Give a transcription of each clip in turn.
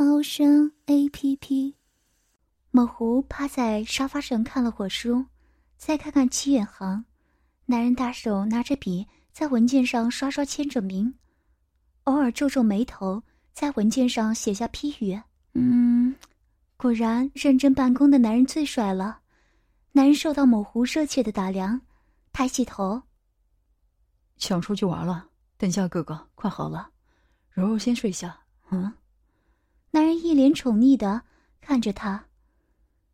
猫声 A P P。某狐趴在沙发上看了会书，再看看戚远航，男人大手拿着笔在文件上刷刷签着名，偶尔皱皱眉头，在文件上写下批语。嗯，果然认真办公的男人最帅了。男人受到某狐热切的打量，抬起头，想出去玩了。等下，哥哥，快好了，柔柔先睡下。嗯。男人一脸宠溺的看着他，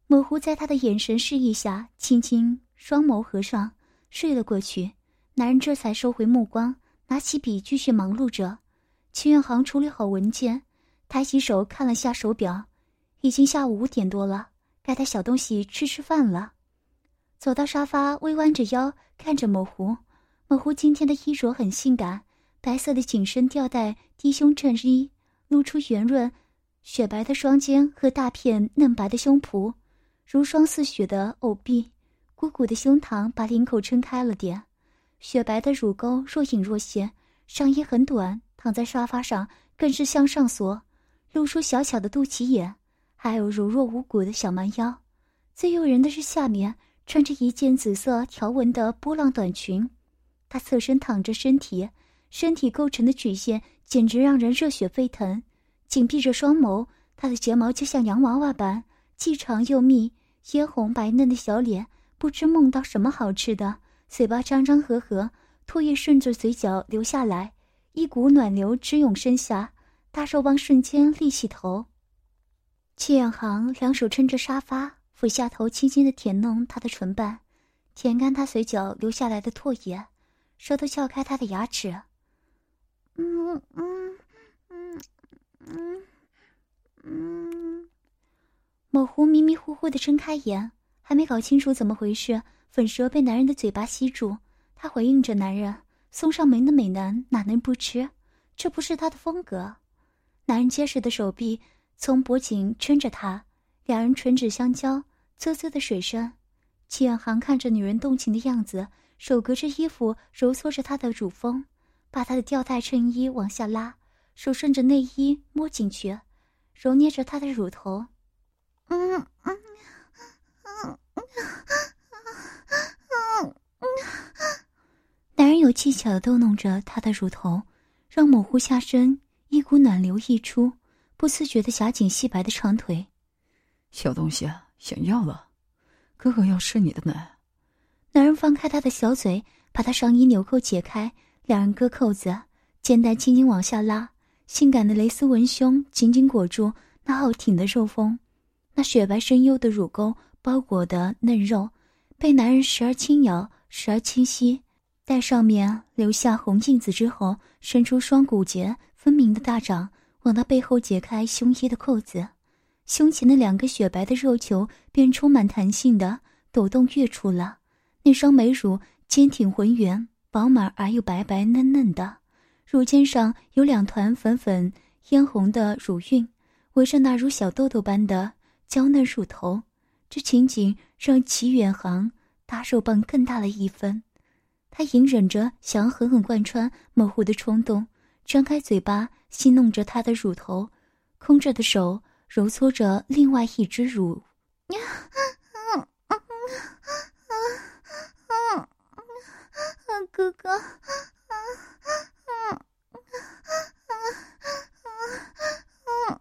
模糊在他的眼神示意下，轻轻双眸合上，睡了过去。男人这才收回目光，拿起笔继续忙碌着。秦远航处理好文件，抬起手看了下手表，已经下午五点多了，该带小东西吃吃饭了。走到沙发，微弯着腰看着模糊。模糊今天的衣着很性感。白色的紧身吊带低胸衬衣，露出圆润、雪白的双肩和大片嫩白的胸脯，如霜似雪的藕臂，鼓鼓的胸膛把领口撑开了点，雪白的乳沟若隐若现。上衣很短，躺在沙发上更是向上缩，露出小小的肚脐眼，还有柔弱无骨的小蛮腰。最诱人的是下面穿着一件紫色条纹的波浪短裙，她侧身躺着，身体。身体构成的曲线简直让人热血沸腾，紧闭着双眸，她的睫毛就像洋娃娃般既长又密，嫣红白嫩的小脸不知梦到什么好吃的，嘴巴张张合合，唾液顺着嘴角流下来，一股暖流直涌身下，大肉棒瞬间立起头。戚远航两手撑着沙发，俯下头轻轻的舔弄她的唇瓣，舔干她嘴角流下来的唾液，舌头撬开她的牙齿。嗯嗯嗯嗯，模糊迷迷糊糊的睁开眼，还没搞清楚怎么回事，粉蛇被男人的嘴巴吸住。他回应着男人，送上门的美男哪能不吃？这不是他的风格。男人结实的手臂从脖颈撑着他，两人唇齿相交，啧啧的水声。齐远航看着女人动情的样子，手隔着衣服揉搓着她的乳峰。把她的吊带衬衣往下拉，手顺着内衣摸进去，揉捏着她的乳头。嗯嗯嗯嗯嗯嗯，男人有技巧的逗弄着她的乳头，让模糊下身，一股暖流溢出，不自觉的夹紧细白的长腿。小东西想要了，哥哥要吃你的奶。男人放开她的小嘴，把她上衣纽扣解开。两人割扣子，肩带轻轻往下拉，性感的蕾丝文胸紧紧裹住那好挺的肉峰，那雪白深幽的乳沟包裹的嫩肉，被男人时而轻咬，时而轻吸，待上面留下红印子之后，伸出双骨节分明的大掌，往他背后解开胸衣的扣子，胸前的两个雪白的肉球便充满弹性的抖动跃出了，那双美乳坚挺浑圆。饱满而又白白嫩嫩的，乳尖上有两团粉粉嫣红的乳晕，围着那如小豆豆般的娇嫩乳头。这情景让齐远航大肉棒更大了一分。他隐忍着想要狠狠贯穿模糊的冲动，张开嘴巴戏弄着她的乳头，空着的手揉搓着另外一只乳。哥哥，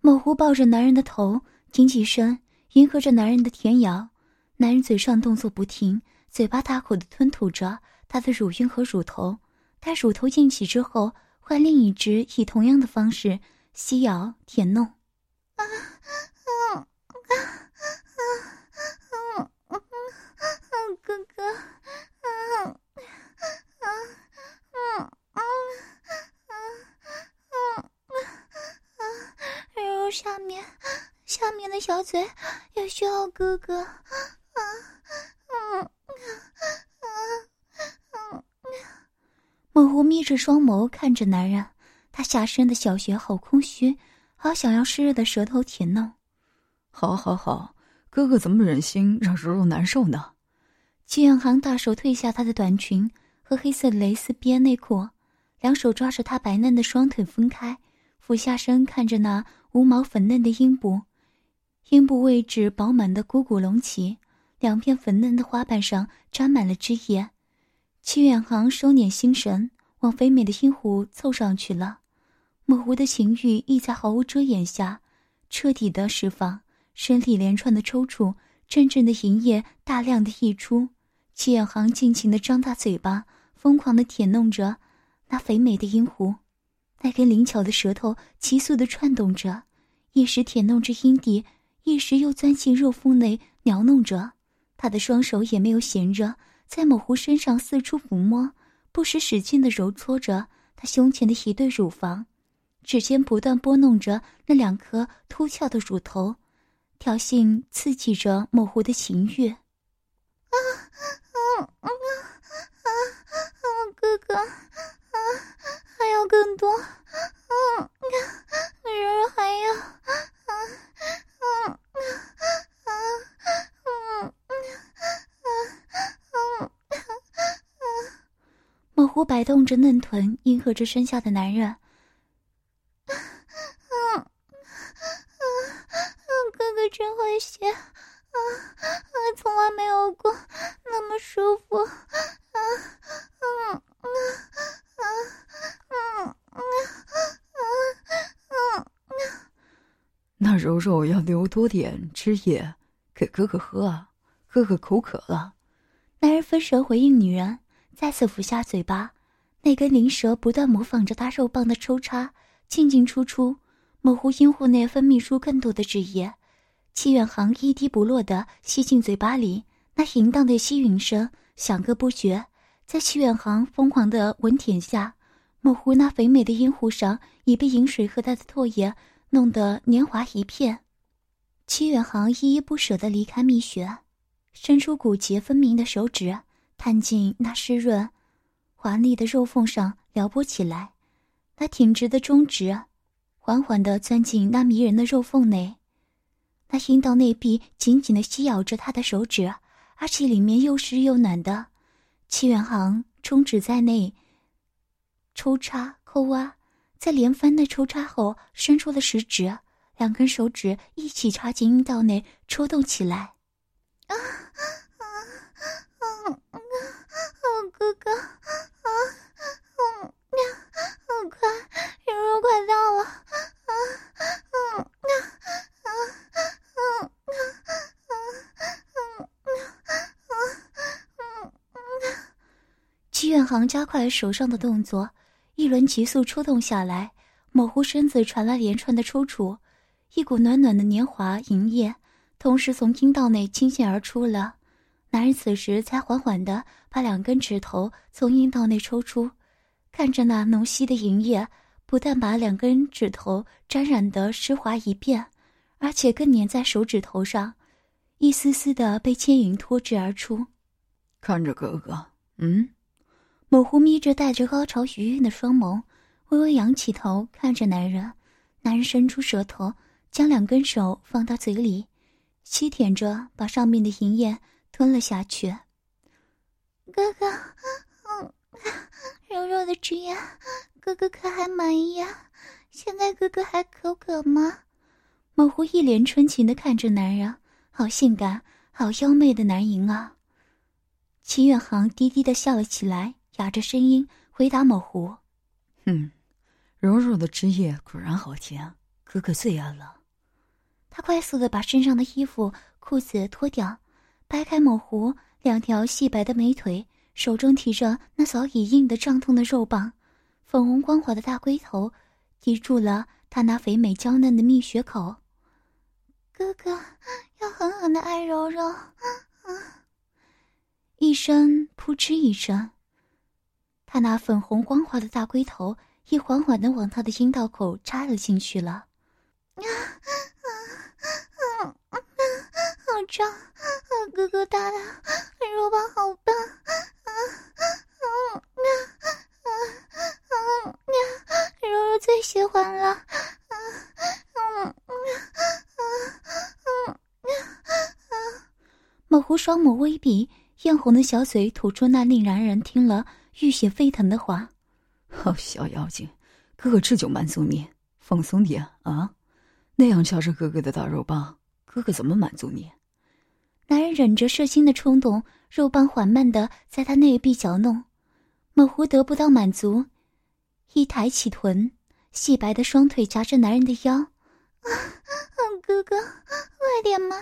某狐抱着男人的头，挺起身，迎合着男人的舔咬。男人嘴上动作不停，嘴巴大口的吞吐着他的乳晕和乳头。他乳头硬起之后，换另一只，以同样的方式吸咬、舔弄。哥哥，嗯嗯嗯嗯嗯嗯嗯下面，下面的小嘴也需要哥哥。啊，嗯，啊，嗯，模糊眯着双眸看着男人，他下身的小穴好空虚，好想要湿热的舌头舔弄。好，好，好，哥哥怎么忍心让柔柔难受呢？季远航大手褪下她的短裙和黑色蕾丝边内裤，两手抓着她白嫩的双腿分开，俯下身看着那无毛粉嫩的阴部，阴部位置饱满的鼓鼓隆起，两片粉嫩的花瓣上沾满了汁液。戚远航收敛心神，往肥美的阴湖凑上去了，模糊的情欲亦在毫无遮掩下彻底的释放，身体连串的抽搐，阵阵的淫液大量的溢出。戚远航尽情的张大嘴巴，疯狂的舔弄着那肥美的阴湖，那根灵巧的舌头急速的窜动着，一时舔弄着阴蒂，一时又钻进肉缝内挠弄着。他的双手也没有闲着，在某狐身上四处抚摸，不时使劲的揉搓着他胸前的一对乳房，指尖不断拨弄着那两颗凸翘的乳头，挑衅刺激着某狐的情欲。啊！啊啊啊啊！哥哥啊，还要更多，嗯，柔柔还要，啊啊啊啊嗯嗯嗯嗯模糊摆动着嫩臀，迎合着身下的男人。嗯 嗯哥哥真会写。啊啊！从来没有过那么舒服。啊嗯啊啊啊啊啊啊！柔柔要留多点汁液给哥哥喝啊，哥哥口渴了。男人分舌回应女人，再次俯下嘴巴，那根灵舌不断模仿着大肉棒的抽插，进进出出，模糊阴户内分泌出更多的汁液。戚远航一滴不落的吸进嘴巴里，那淫荡的吸吮声响个不绝。在戚远航疯狂的吻舔下，模糊那肥美的阴湖上已被饮水和他的唾液弄得黏滑一片。戚远航依依不舍地离开蜜穴，伸出骨节分明的手指，探进那湿润、华丽的肉缝上撩拨起来。那挺直的中指，缓缓地钻进那迷人的肉缝内。那阴道内壁紧紧的吸咬着他的手指，而且里面又湿又暖的。戚远航中指在内抽插抠挖，在连番的抽插后，伸出了食指，两根手指一起插进阴道内抽动起来。啊啊啊啊！哥哥啊，嗯，好快，柔柔快到了，啊，嗯，啊啊。戚远航加快手上的动作，一轮急速抽动下来，模糊身子传来连串的抽搐，一股暖暖的年华银液同时从阴道内倾泻而出了。男人此时才缓缓地把两根指头从阴道内抽出，看着那浓稀的银液，不但把两根指头沾染得湿滑一片。而且更粘在手指头上，一丝丝的被牵引脱脂而出。看着哥哥，嗯，模糊眯着带着高潮余韵的双眸，微微仰起头看着男人。男人伸出舌头，将两根手放到嘴里，吸舔着，把上面的银液吞了下去。哥哥，嗯，柔柔的汁液，哥哥可还满意啊？现在哥哥还口渴吗？模糊一脸纯情的看着男人，好性感，好妖媚的男淫啊！齐远航低低的笑了起来，哑着声音回答某狐：“嗯，柔柔的汁液果然好甜，哥哥最爱了。”他快速的把身上的衣服、裤子脱掉，掰开某狐两条细白的美腿，手中提着那早已硬得胀痛的肉棒，粉红光滑的大龟头抵住了他那肥美娇嫩的蜜穴口。哥哥要狠狠的爱柔柔，啊 一声扑哧一声，他那粉红光滑的大龟头也缓缓的往他的阴道口插了进去了。啊 啊好胀，哥哥大的肉棒好棒，啊啊啊啊啊！柔柔最喜欢了，啊嗯啊啊啊啊！模糊双眸微闭，艳红的小嘴吐出那令男人听了欲血沸腾的话：“哦，小妖精，哥哥这就满足你，放松点啊！那样翘着哥哥的大肉棒，哥哥怎么满足你？”男人忍着射精的冲动，肉棒缓慢的在他内壁搅弄。猛狐得不到满足，一抬起臀，细白的双腿夹着男人的腰。啊，哥哥，快点嘛！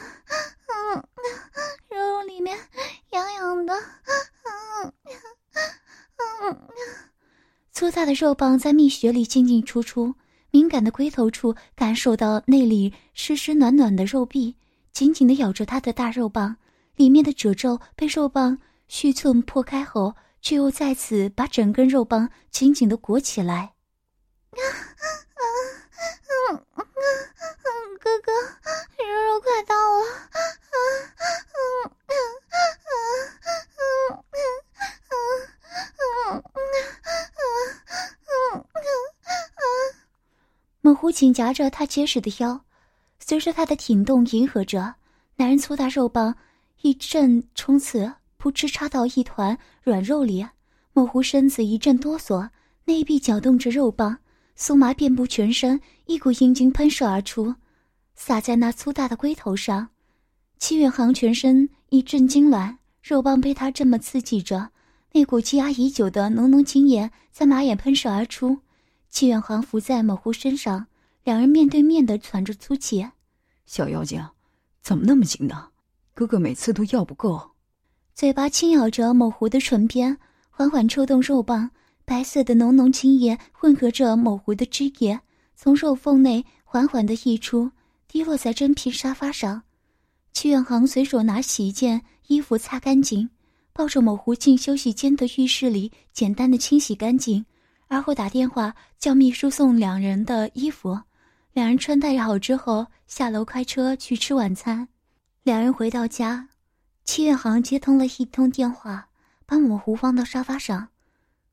嗯，肉肉里面痒痒的。嗯 粗大的肉棒在蜜穴里进进出出，敏感的龟头处感受到那里湿湿暖暖的肉壁。紧紧的咬着他的大肉棒，里面的褶皱被肉棒须寸破开后，却又再次把整根肉棒紧紧的裹起来。啊啊啊啊！哥哥，猛虎夹着他结实的腰。随着他的挺动，迎合着男人粗大肉棒一阵冲刺，扑哧插到一团软肉里，模糊身子一阵哆嗦，内壁搅动着肉棒，酥麻遍布全身，一股阴茎喷射而出，洒在那粗大的龟头上。戚远航全身一阵痉挛，肉棒被他这么刺激着，那股积压已久的浓浓精液在马眼喷射而出。戚远航伏在模糊身上。两人面对面的喘着粗气，小妖精，怎么那么紧呢？哥哥每次都要不够。嘴巴轻咬着某狐的唇边，缓缓抽动肉棒，白色的浓浓精液混合着某狐的汁液，从肉缝内缓缓的溢出，滴落在真皮沙发上。曲远航随手拿起一件衣服擦干净，抱着某狐进休息间的浴室里简单的清洗干净，而后打电话叫秘书送两人的衣服。两人穿戴好之后，下楼开车去吃晚餐。两人回到家，戚远航接通了一通电话，把模糊放到沙发上。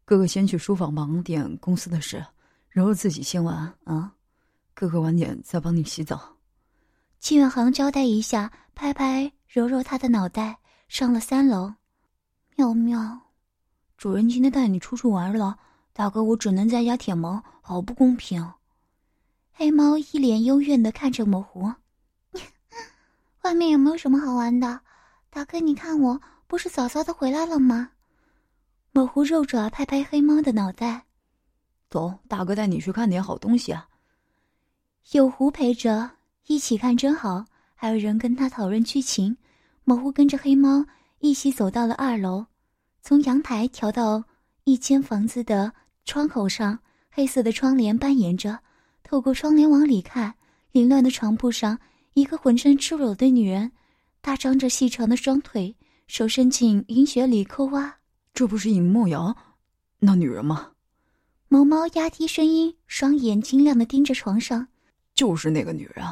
哥哥先去书房忙点公司的事，柔柔自己先玩啊。哥哥晚点再帮你洗澡。戚远航交代一下，拍拍揉揉他的脑袋，上了三楼。喵喵，主人今天带你出去玩了，大哥我只能在家舔毛，好不公平。黑猫一脸幽怨的看着模糊，外面有没有什么好玩的？大哥，你看我不是早早的回来了吗？模糊肉爪拍拍黑猫的脑袋，走，大哥带你去看点好东西啊。有狐陪着一起看真好，还有人跟他讨论剧情。模糊跟着黑猫一起走到了二楼，从阳台调到一间房子的窗口上，黑色的窗帘扮演着。透过窗帘往里看，凌乱的床铺上，一个浑身赤裸的女人，大张着细长的双腿，手伸进银雪里抠挖。这不是尹梦瑶，那女人吗？毛毛压低声音，双眼晶亮的盯着床上。就是那个女人。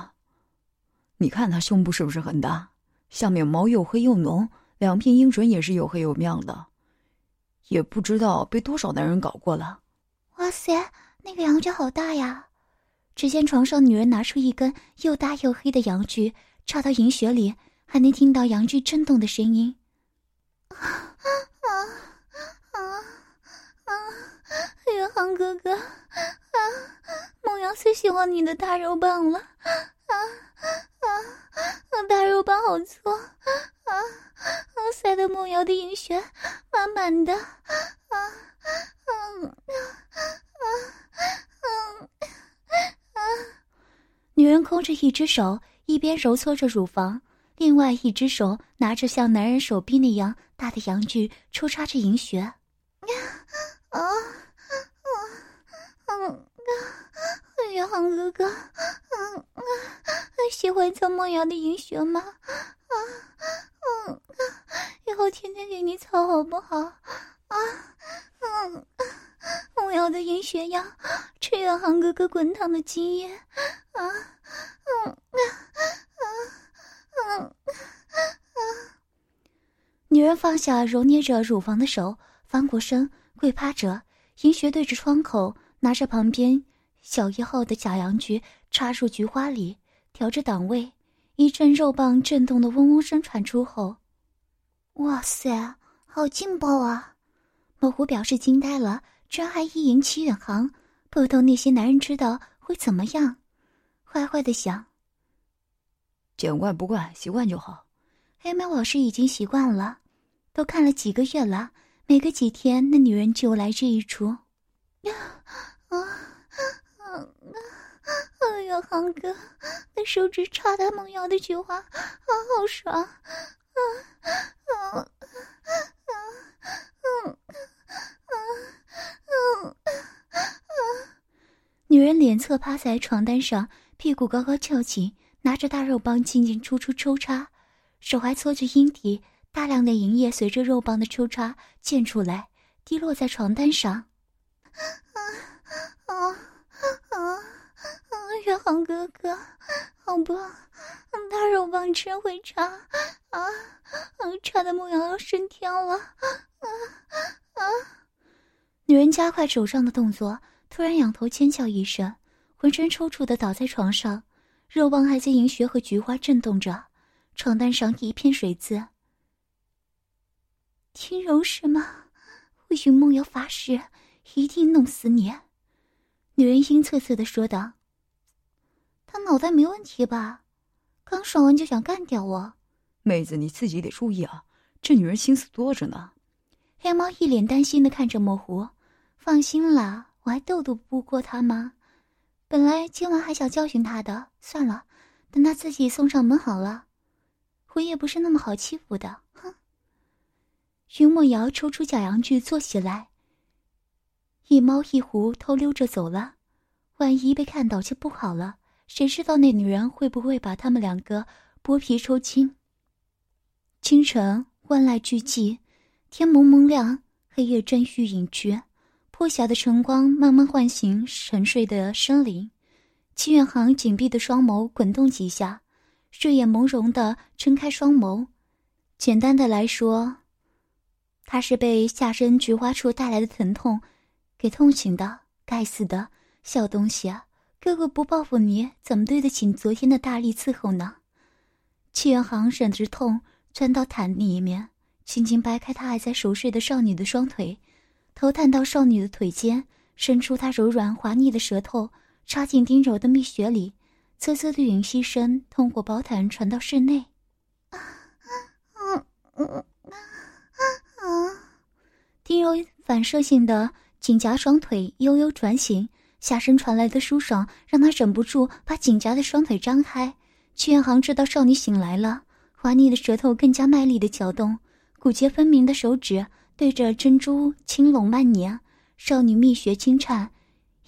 你看她胸部是不是很大？下面毛又黑又浓，两片阴唇也是又黑又亮的，也不知道被多少男人搞过了。哇塞，那个羊角好大呀！只见床上女人拿出一根又大又黑的阳具，插到银穴里，还能听到阳具震动的声音。啊啊啊啊！远航哥哥，啊，梦瑶最喜欢你的大肉棒了，啊啊！大肉棒好粗，啊啊！塞得梦瑶的银穴满满的，啊啊啊啊啊！女人空着一只手，一边揉搓着乳房，另外一只手拿着像男人手臂那样大的阳具，抽插着银穴。啊啊啊！嗯，远航哥哥，嗯啊，喜欢操梦瑶的银穴吗？啊嗯，以后天天给你操好不好？啊嗯。我要的银雪呀，吃远航哥哥滚烫的鸡液。啊，嗯，啊，啊，啊，啊，啊！女人放下揉捏着乳房的手，翻过身跪趴着。银雪对着窗口，拿着旁边小一号的假洋菊插入菊花里，调着档位。一阵肉棒震动的嗡嗡声传出后，哇塞，好劲爆啊！老胡表示惊呆了。居然还意淫齐远航，不懂那些男人知道会怎么样，坏坏的想。见怪不怪，习惯就好。黑猫老师已经习惯了，都看了几个月了，每隔几天那女人就来这一出。啊啊啊！哎呀，航哥，那手指插他梦瑶的菊花，啊，好爽！啊啊啊啊啊啊啊！女人脸侧趴在床单上，屁股高高翘起，拿着大肉棒进进出出抽插，手还搓着阴蒂，大量的银液随着肉棒的抽插溅出来，滴落在床单上。啊啊啊！啊，月航哥哥，好棒！大肉棒真会插啊！啊，插的梦瑶要升天了！啊啊！女人加快手上的动作，突然仰头尖叫一声，浑身抽搐的倒在床上，肉棒还在银穴和菊花震动着，床单上一片水渍。听柔是吗？我与梦瑶发誓，一定弄死你！女人阴恻恻的说道：“他脑袋没问题吧？刚爽完就想干掉我？妹子，你自己得注意啊！这女人心思多着呢。”黑猫一脸担心的看着模糊：“放心啦，我还斗斗不过他吗？本来今晚还想教训他的，算了，等他自己送上门好了。我也不是那么好欺负的。”哼。云墨瑶抽出假阳具坐起来。一猫一狐偷溜着走了，万一被看到就不好了。谁知道那女人会不会把他们两个剥皮抽筋？清晨，万籁俱寂，天蒙蒙亮，黑夜正欲隐去，破晓的晨光慢慢唤醒沉睡的生灵。戚远航紧闭的双眸滚动几下，睡眼朦胧的睁开双眸。简单的来说，他是被下身菊花处带来的疼痛。给痛醒的，该死的小东西啊！哥哥不报复你，怎么对得起昨天的大力伺候呢？戚远航忍着痛，钻到毯里面，轻轻掰开她还在熟睡的少女的双腿，头探到少女的腿间，伸出他柔软滑腻的舌头，插进丁柔的蜜穴里，啧啧的吮吸声通过薄毯传到室内。丁柔反射性的。颈夹双腿悠悠转醒，下身传来的舒爽让他忍不住把颈夹的双腿张开。屈元航知道少女醒来了，滑腻的舌头更加卖力的搅动，骨节分明的手指对着珍珠轻拢慢捻，少女蜜穴轻颤，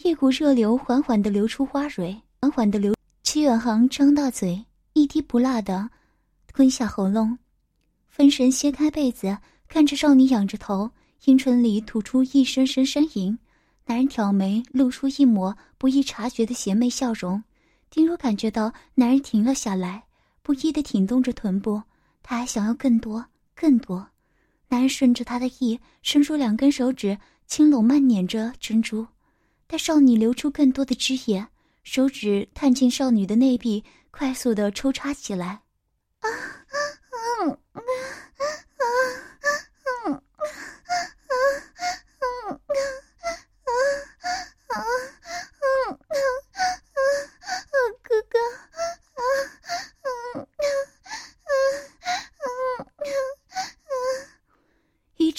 一股热流缓缓地流出花蕊，缓缓地流。戚远航张大嘴，一滴不落的吞下喉咙，分神掀开被子，看着少女仰着头。阴唇里吐出一声声呻吟，男人挑眉，露出一抹不易察觉的邪魅笑容。丁如感觉到男人停了下来，不依的挺动着臀部，他还想要更多，更多。男人顺着他的意，伸出两根手指，轻拢慢捻着珍珠，待少女流出更多的汁液，手指探进少女的内壁，快速的抽插起来。啊，啊，啊。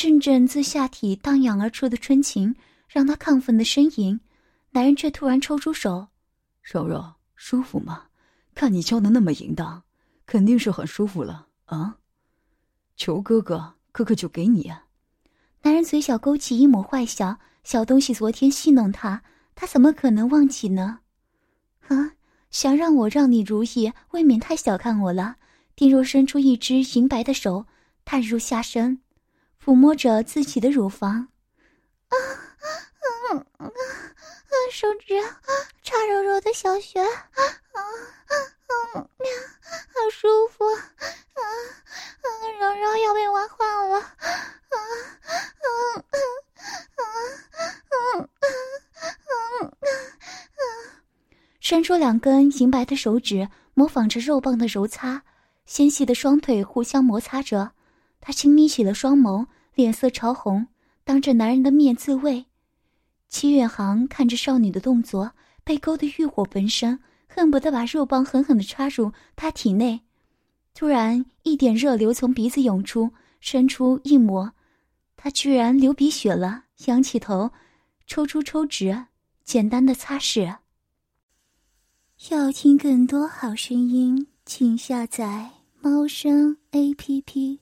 阵阵自下体荡漾而出的春情，让他亢奋的呻吟。男人却突然抽出手：“柔柔，舒服吗？看你叫的那么淫荡，肯定是很舒服了啊！求哥哥，哥哥就给你。”男人嘴角勾起一抹坏笑：“小东西昨天戏弄他，他怎么可能忘记呢？”啊！想让我让你如意，未免太小看我了。丁若伸出一只银白的手，探入下身。抚摸着自己的乳房，啊啊啊啊！手指啊，插柔柔的小穴，啊啊啊！好舒服，啊啊！柔柔要被玩坏了，啊啊啊啊啊啊啊啊！伸出两根银白的手指，模仿着肉棒的揉擦，纤细的双腿互相摩擦着。他轻眯起了双眸，脸色潮红，当着男人的面自慰。齐远航看着少女的动作，被勾得欲火焚身，恨不得把肉棒狠狠地插入她体内。突然，一点热流从鼻子涌出，伸出一抹，他居然流鼻血了。仰起头，抽出抽纸，简单的擦拭。要听更多好声音，请下载猫声 A P P。